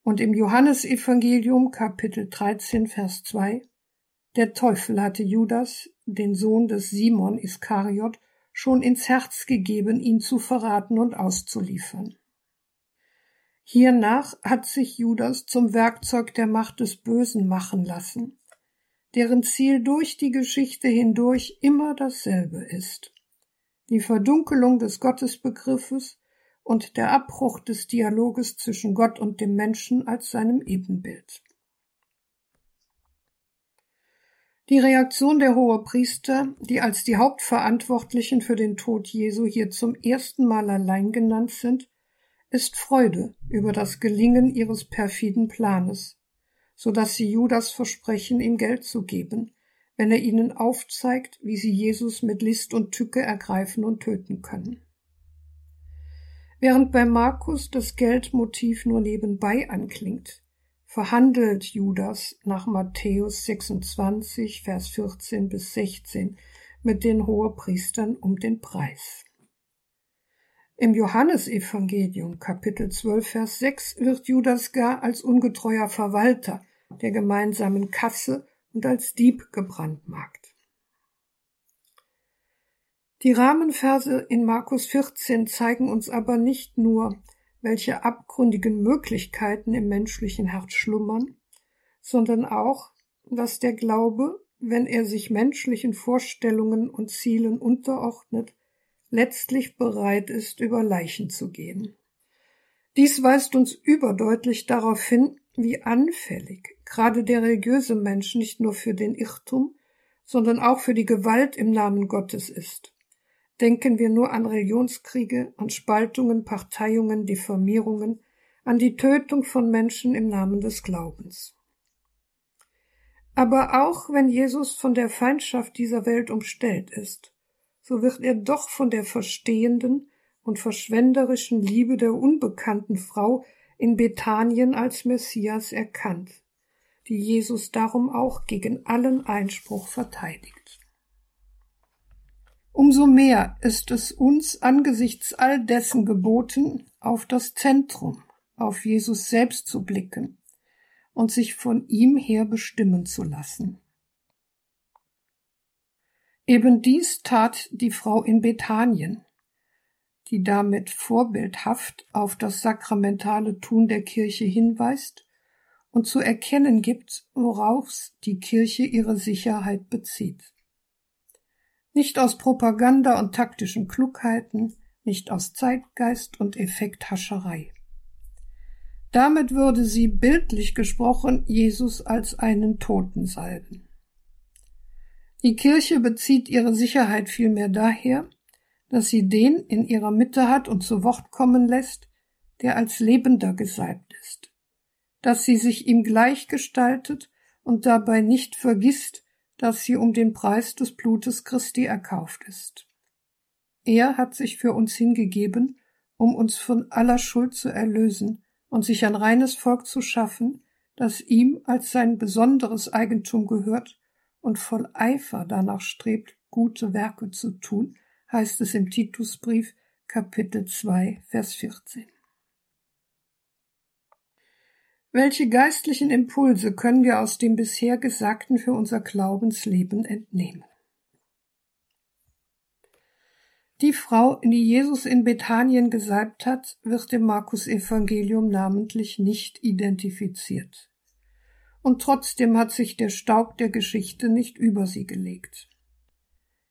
Und im Johannesevangelium Kapitel 13 Vers 2 Der Teufel hatte Judas, den Sohn des Simon Iskariot, schon ins Herz gegeben, ihn zu verraten und auszuliefern. Hiernach hat sich Judas zum Werkzeug der Macht des Bösen machen lassen, deren Ziel durch die Geschichte hindurch immer dasselbe ist. Die Verdunkelung des Gottesbegriffes und der Abbruch des Dialoges zwischen Gott und dem Menschen als seinem Ebenbild. Die Reaktion der Hohepriester, die als die Hauptverantwortlichen für den Tod Jesu hier zum ersten Mal allein genannt sind, ist Freude über das Gelingen ihres perfiden Planes, so dass sie Judas versprechen, ihm Geld zu geben, wenn er ihnen aufzeigt, wie sie Jesus mit List und Tücke ergreifen und töten können. Während bei Markus das Geldmotiv nur nebenbei anklingt, verhandelt Judas nach Matthäus 26, Vers 14 bis 16 mit den Hohepriestern um den Preis. Im Johannesevangelium Kapitel 12 Vers 6 wird Judas gar als ungetreuer Verwalter der gemeinsamen Kasse und als Dieb gebrandmarkt. Die Rahmenverse in Markus 14 zeigen uns aber nicht nur, welche abgründigen Möglichkeiten im menschlichen Herz schlummern, sondern auch, dass der Glaube, wenn er sich menschlichen Vorstellungen und Zielen unterordnet, letztlich bereit ist, über Leichen zu gehen. Dies weist uns überdeutlich darauf hin, wie anfällig gerade der religiöse Mensch nicht nur für den Irrtum, sondern auch für die Gewalt im Namen Gottes ist. Denken wir nur an Religionskriege, an Spaltungen, Parteiungen, Diffamierungen, an die Tötung von Menschen im Namen des Glaubens. Aber auch wenn Jesus von der Feindschaft dieser Welt umstellt ist, so wird er doch von der verstehenden und verschwenderischen Liebe der unbekannten Frau in Bethanien als Messias erkannt, die Jesus darum auch gegen allen Einspruch verteidigt. Umso mehr ist es uns angesichts all dessen geboten, auf das Zentrum, auf Jesus selbst zu blicken und sich von ihm her bestimmen zu lassen. Eben dies tat die Frau in Bethanien, die damit vorbildhaft auf das sakramentale Tun der Kirche hinweist und zu erkennen gibt, worauf die Kirche ihre Sicherheit bezieht. Nicht aus Propaganda und taktischen Klugheiten, nicht aus Zeitgeist und Effekthascherei. Damit würde sie bildlich gesprochen Jesus als einen Toten salben. Die Kirche bezieht ihre Sicherheit vielmehr daher, dass sie den in ihrer Mitte hat und zu Wort kommen lässt, der als Lebender gesalbt ist, dass sie sich ihm gleichgestaltet und dabei nicht vergisst, dass sie um den Preis des Blutes Christi erkauft ist. Er hat sich für uns hingegeben, um uns von aller Schuld zu erlösen und sich ein reines Volk zu schaffen, das ihm als sein besonderes Eigentum gehört und voll Eifer danach strebt, gute Werke zu tun, heißt es im Titusbrief Kapitel 2, Vers 14. Welche geistlichen Impulse können wir aus dem bisher Gesagten für unser Glaubensleben entnehmen? Die Frau, die Jesus in Bethanien gesalbt hat, wird im Markus Evangelium namentlich nicht identifiziert und trotzdem hat sich der Staub der Geschichte nicht über sie gelegt.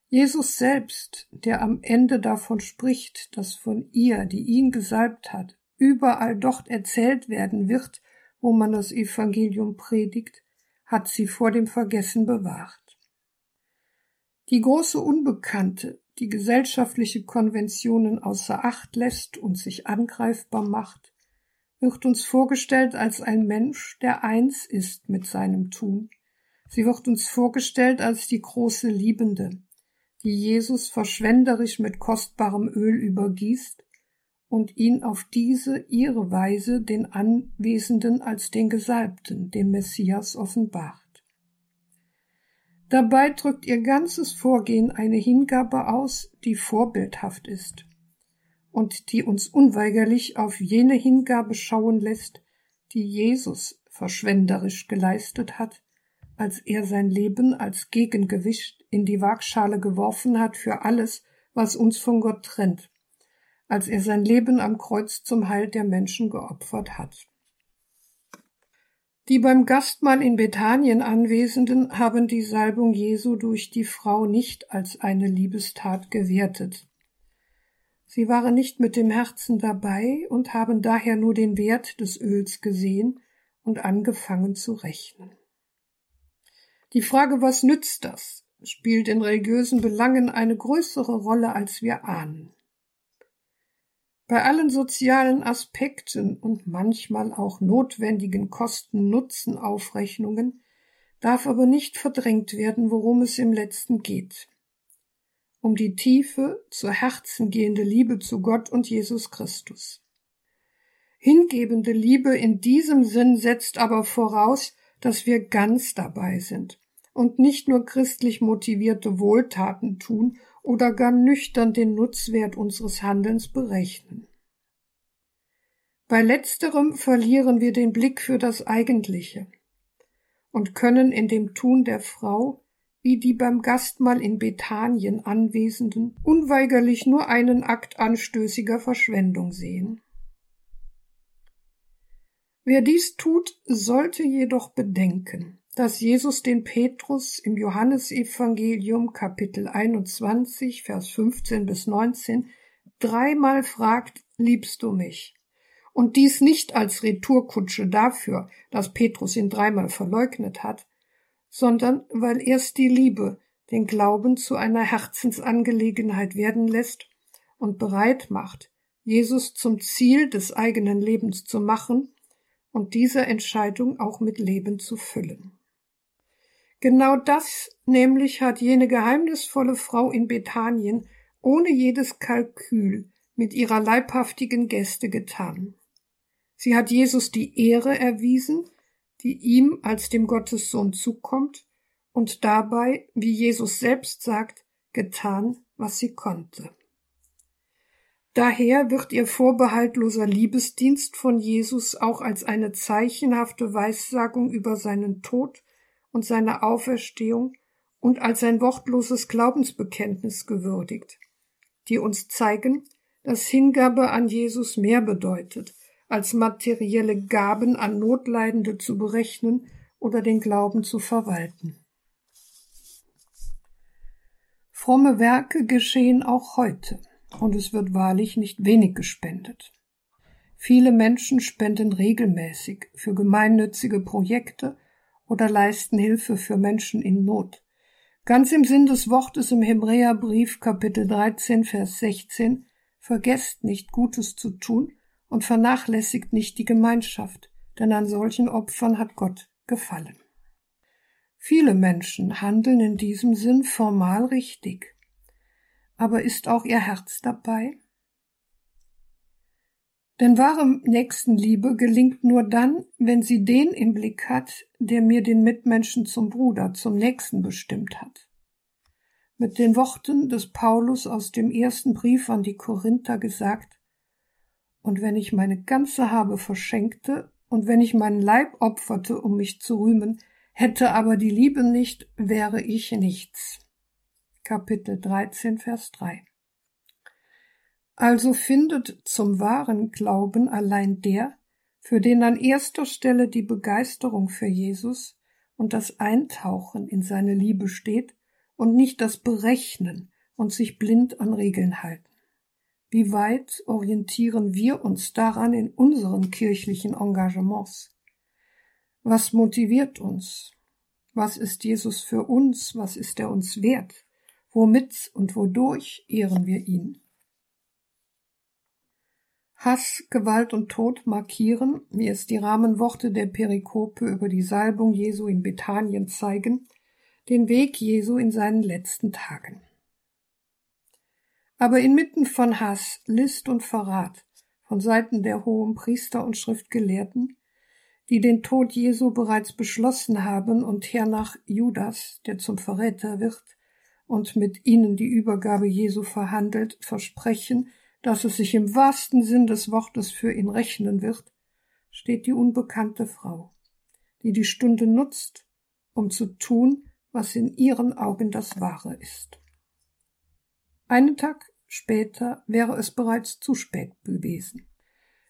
Jesus selbst, der am Ende davon spricht, dass von ihr, die ihn gesalbt hat, überall dort erzählt werden wird, wo man das Evangelium predigt, hat sie vor dem Vergessen bewahrt. Die große Unbekannte, die gesellschaftliche Konventionen außer Acht lässt und sich angreifbar macht, wird uns vorgestellt als ein Mensch, der eins ist mit seinem Tun. Sie wird uns vorgestellt als die große Liebende, die Jesus verschwenderisch mit kostbarem Öl übergießt und ihn auf diese ihre Weise den Anwesenden als den Gesalbten, den Messias, offenbart. Dabei drückt ihr ganzes Vorgehen eine Hingabe aus, die vorbildhaft ist und die uns unweigerlich auf jene Hingabe schauen lässt, die Jesus verschwenderisch geleistet hat, als er sein Leben als Gegengewicht in die Waagschale geworfen hat für alles, was uns von Gott trennt, als er sein Leben am Kreuz zum Heil der Menschen geopfert hat. Die beim Gastmahl in Bethanien Anwesenden haben die Salbung Jesu durch die Frau nicht als eine Liebestat gewertet. Sie waren nicht mit dem Herzen dabei und haben daher nur den Wert des Öls gesehen und angefangen zu rechnen. Die Frage, was nützt das, spielt in religiösen Belangen eine größere Rolle, als wir ahnen. Bei allen sozialen Aspekten und manchmal auch notwendigen Kosten-Nutzen-Aufrechnungen darf aber nicht verdrängt werden, worum es im letzten geht. Um die tiefe, zu Herzen gehende Liebe zu Gott und Jesus Christus. Hingebende Liebe in diesem Sinn setzt aber voraus, dass wir ganz dabei sind und nicht nur christlich motivierte Wohltaten tun oder gar nüchtern den Nutzwert unseres Handelns berechnen. Bei letzterem verlieren wir den Blick für das Eigentliche und können in dem Tun der Frau, wie die beim Gastmahl in Bethanien Anwesenden, unweigerlich nur einen Akt anstößiger Verschwendung sehen. Wer dies tut, sollte jedoch bedenken, dass Jesus den Petrus im Johannesevangelium Kapitel 21, Vers 15 bis 19 dreimal fragt, liebst du mich? Und dies nicht als Retourkutsche dafür, dass Petrus ihn dreimal verleugnet hat, sondern weil erst die Liebe den Glauben zu einer Herzensangelegenheit werden lässt und bereit macht, Jesus zum Ziel des eigenen Lebens zu machen und diese Entscheidung auch mit Leben zu füllen. Genau das nämlich hat jene geheimnisvolle Frau in Bethanien ohne jedes Kalkül mit ihrer leibhaftigen Gäste getan. Sie hat Jesus die Ehre erwiesen, die ihm als dem Gottessohn zukommt, und dabei, wie Jesus selbst sagt, getan, was sie konnte. Daher wird ihr vorbehaltloser Liebesdienst von Jesus auch als eine zeichenhafte Weissagung über seinen Tod und seine Auferstehung und als ein wortloses Glaubensbekenntnis gewürdigt, die uns zeigen, dass Hingabe an Jesus mehr bedeutet, als materielle Gaben an Notleidende zu berechnen oder den Glauben zu verwalten. Fromme Werke geschehen auch heute, und es wird wahrlich nicht wenig gespendet. Viele Menschen spenden regelmäßig für gemeinnützige Projekte oder leisten Hilfe für Menschen in Not. Ganz im Sinn des Wortes im Hebräerbrief Kapitel 13 Vers 16 Vergesst nicht Gutes zu tun und vernachlässigt nicht die Gemeinschaft, denn an solchen Opfern hat Gott gefallen. Viele Menschen handeln in diesem Sinn formal richtig. Aber ist auch ihr Herz dabei? Denn wahre Nächstenliebe gelingt nur dann, wenn sie den im Blick hat, der mir den Mitmenschen zum Bruder, zum Nächsten bestimmt hat. Mit den Worten des Paulus aus dem ersten Brief an die Korinther gesagt, und wenn ich meine ganze Habe verschenkte, und wenn ich meinen Leib opferte, um mich zu rühmen, hätte aber die Liebe nicht, wäre ich nichts. Kapitel 13, Vers 3. Also findet zum wahren Glauben allein der, für den an erster Stelle die Begeisterung für Jesus und das Eintauchen in seine Liebe steht und nicht das Berechnen und sich blind an Regeln halten. Wie weit orientieren wir uns daran in unseren kirchlichen Engagements? Was motiviert uns? Was ist Jesus für uns? Was ist er uns wert? Womit und wodurch ehren wir ihn? Hass, Gewalt und Tod markieren, wie es die Rahmenworte der Perikope über die Salbung Jesu in Bethanien zeigen, den Weg Jesu in seinen letzten Tagen. Aber inmitten von Hass, List und Verrat von Seiten der hohen Priester und Schriftgelehrten, die den Tod Jesu bereits beschlossen haben und hernach Judas, der zum Verräter wird und mit ihnen die Übergabe Jesu verhandelt, versprechen, dass es sich im wahrsten Sinn des Wortes für ihn rechnen wird, steht die unbekannte Frau, die die Stunde nutzt, um zu tun, was in ihren Augen das Wahre ist. Einen Tag später wäre es bereits zu spät gewesen.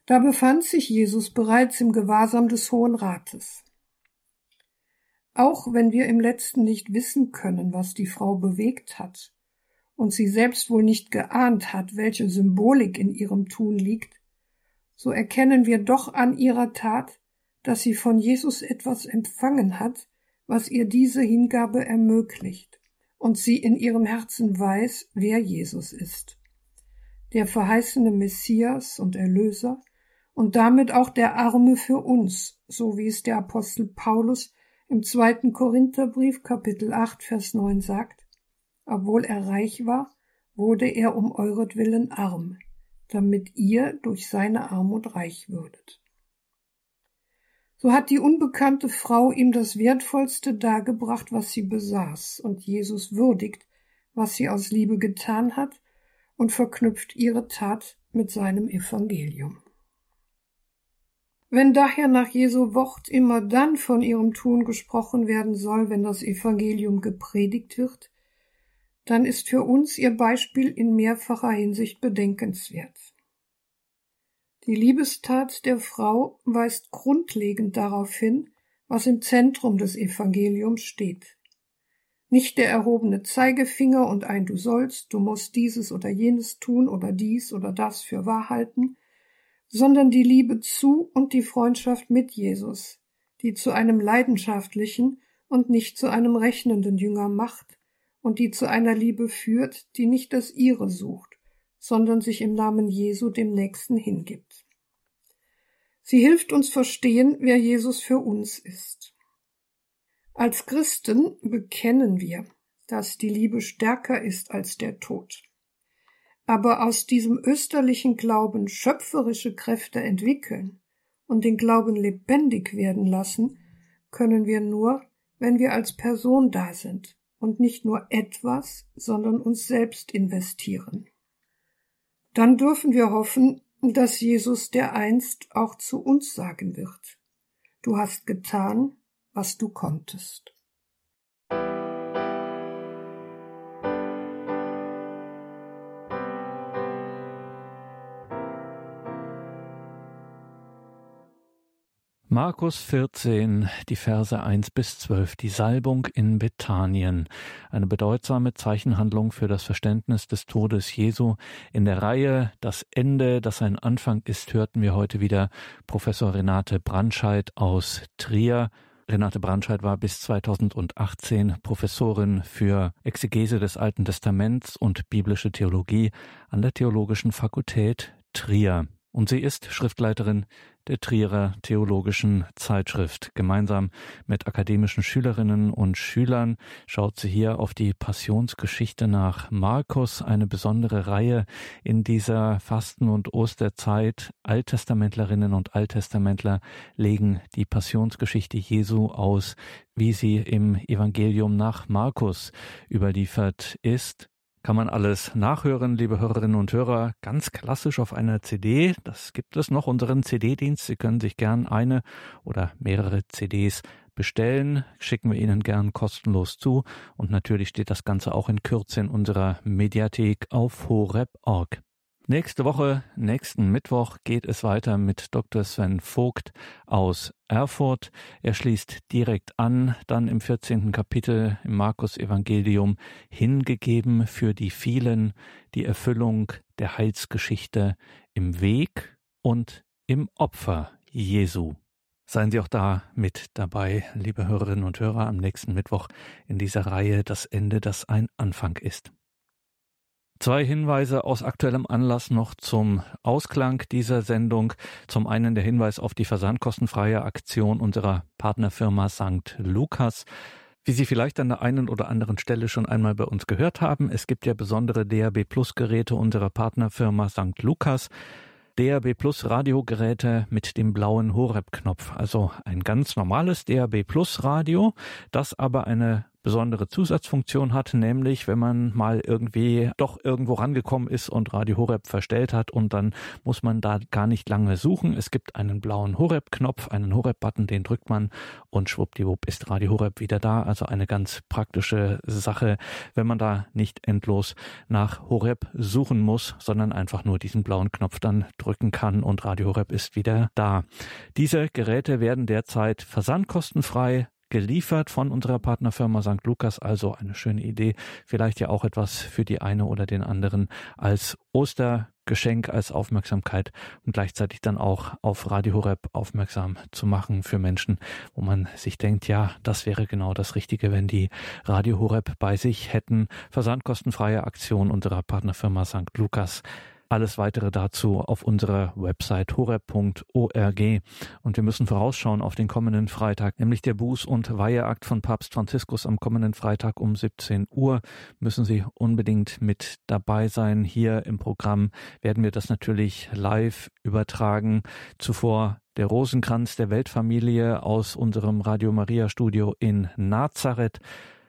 Da befand sich Jesus bereits im Gewahrsam des Hohen Rates. Auch wenn wir im letzten nicht wissen können, was die Frau bewegt hat, und sie selbst wohl nicht geahnt hat, welche Symbolik in ihrem Tun liegt, so erkennen wir doch an ihrer Tat, dass sie von Jesus etwas empfangen hat, was ihr diese Hingabe ermöglicht, und sie in ihrem Herzen weiß, wer Jesus ist. Der verheißene Messias und Erlöser und damit auch der Arme für uns, so wie es der Apostel Paulus im zweiten Korintherbrief Kapitel 8 Vers 9 sagt, obwohl er reich war, wurde er um euretwillen arm, damit ihr durch seine Armut reich würdet. So hat die unbekannte Frau ihm das Wertvollste dargebracht, was sie besaß, und Jesus würdigt, was sie aus Liebe getan hat, und verknüpft ihre Tat mit seinem Evangelium. Wenn daher nach Jesu Wort immer dann von ihrem Tun gesprochen werden soll, wenn das Evangelium gepredigt wird, dann ist für uns ihr Beispiel in mehrfacher Hinsicht bedenkenswert. Die Liebestat der Frau weist grundlegend darauf hin, was im Zentrum des Evangeliums steht. Nicht der erhobene Zeigefinger und ein Du sollst, du musst dieses oder jenes tun oder dies oder das für wahr halten, sondern die Liebe zu und die Freundschaft mit Jesus, die zu einem leidenschaftlichen und nicht zu einem rechnenden Jünger macht und die zu einer Liebe führt, die nicht das ihre sucht, sondern sich im Namen Jesu dem Nächsten hingibt. Sie hilft uns verstehen, wer Jesus für uns ist. Als Christen bekennen wir, dass die Liebe stärker ist als der Tod. Aber aus diesem österlichen Glauben schöpferische Kräfte entwickeln und den Glauben lebendig werden lassen, können wir nur, wenn wir als Person da sind und nicht nur etwas, sondern uns selbst investieren dann dürfen wir hoffen, dass Jesus dereinst auch zu uns sagen wird. Du hast getan, was du konntest. Markus 14, die Verse 1 bis 12, die Salbung in Bethanien, eine bedeutsame Zeichenhandlung für das Verständnis des Todes Jesu. In der Reihe Das Ende, das ein Anfang ist, hörten wir heute wieder Professor Renate Brandscheid aus Trier. Renate Brandscheid war bis 2018 Professorin für Exegese des Alten Testaments und biblische Theologie an der Theologischen Fakultät Trier. Und sie ist Schriftleiterin der Trierer Theologischen Zeitschrift. Gemeinsam mit akademischen Schülerinnen und Schülern schaut sie hier auf die Passionsgeschichte nach Markus, eine besondere Reihe in dieser Fasten- und Osterzeit. Alttestamentlerinnen und Alttestamentler legen die Passionsgeschichte Jesu aus, wie sie im Evangelium nach Markus überliefert ist kann man alles nachhören, liebe Hörerinnen und Hörer, ganz klassisch auf einer CD. Das gibt es noch, unseren CD-Dienst. Sie können sich gern eine oder mehrere CDs bestellen, schicken wir Ihnen gern kostenlos zu. Und natürlich steht das Ganze auch in Kürze in unserer Mediathek auf horeb.org. Nächste Woche, nächsten Mittwoch geht es weiter mit Dr. Sven Vogt aus Erfurt. Er schließt direkt an, dann im 14. Kapitel im Markus Evangelium hingegeben für die vielen die Erfüllung der Heilsgeschichte im Weg und im Opfer Jesu. Seien Sie auch da mit dabei, liebe Hörerinnen und Hörer, am nächsten Mittwoch in dieser Reihe Das Ende, das ein Anfang ist. Zwei Hinweise aus aktuellem Anlass noch zum Ausklang dieser Sendung. Zum einen der Hinweis auf die versandkostenfreie Aktion unserer Partnerfirma St. Lukas. Wie Sie vielleicht an der einen oder anderen Stelle schon einmal bei uns gehört haben, es gibt ja besondere DAB Plus Geräte unserer Partnerfirma St. Lukas. DAB Plus Radiogeräte mit dem blauen Horeb-Knopf. Also ein ganz normales DAB Plus Radio, das aber eine besondere Zusatzfunktion hat, nämlich wenn man mal irgendwie doch irgendwo rangekommen ist und Radio Horeb verstellt hat und dann muss man da gar nicht lange suchen. Es gibt einen blauen Horeb-Knopf, einen Horeb-Button, den drückt man und schwuppdiwupp ist Radio Horeb wieder da. Also eine ganz praktische Sache, wenn man da nicht endlos nach Horeb suchen muss, sondern einfach nur diesen blauen Knopf dann drücken kann und Radio Horeb ist wieder da. Diese Geräte werden derzeit versandkostenfrei geliefert von unserer Partnerfirma St. Lukas. Also eine schöne Idee. Vielleicht ja auch etwas für die eine oder den anderen als Ostergeschenk, als Aufmerksamkeit und gleichzeitig dann auch auf Radio Horeb aufmerksam zu machen für Menschen, wo man sich denkt, ja, das wäre genau das Richtige, wenn die Radio Horeb bei sich hätten. Versandkostenfreie Aktion unserer Partnerfirma St. Lukas. Alles weitere dazu auf unserer Website horeb.org. Und wir müssen vorausschauen auf den kommenden Freitag, nämlich der Buß- und Weiheakt von Papst Franziskus am kommenden Freitag um 17 Uhr. Müssen Sie unbedingt mit dabei sein. Hier im Programm werden wir das natürlich live übertragen. Zuvor der Rosenkranz der Weltfamilie aus unserem Radio Maria Studio in Nazareth.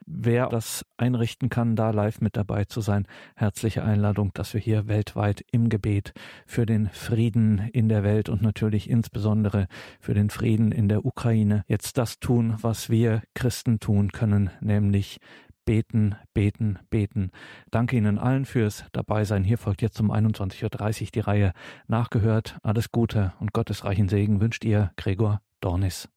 Wer das einrichten kann, da live mit dabei zu sein, herzliche Einladung, dass wir hier weltweit im Gebet für den Frieden in der Welt und natürlich insbesondere für den Frieden in der Ukraine jetzt das tun, was wir Christen tun können, nämlich beten, beten, beten. Danke Ihnen allen fürs Dabeisein. Hier folgt jetzt um 21.30 Uhr die Reihe Nachgehört. Alles Gute und Gottes reichen Segen wünscht ihr Gregor Dornis.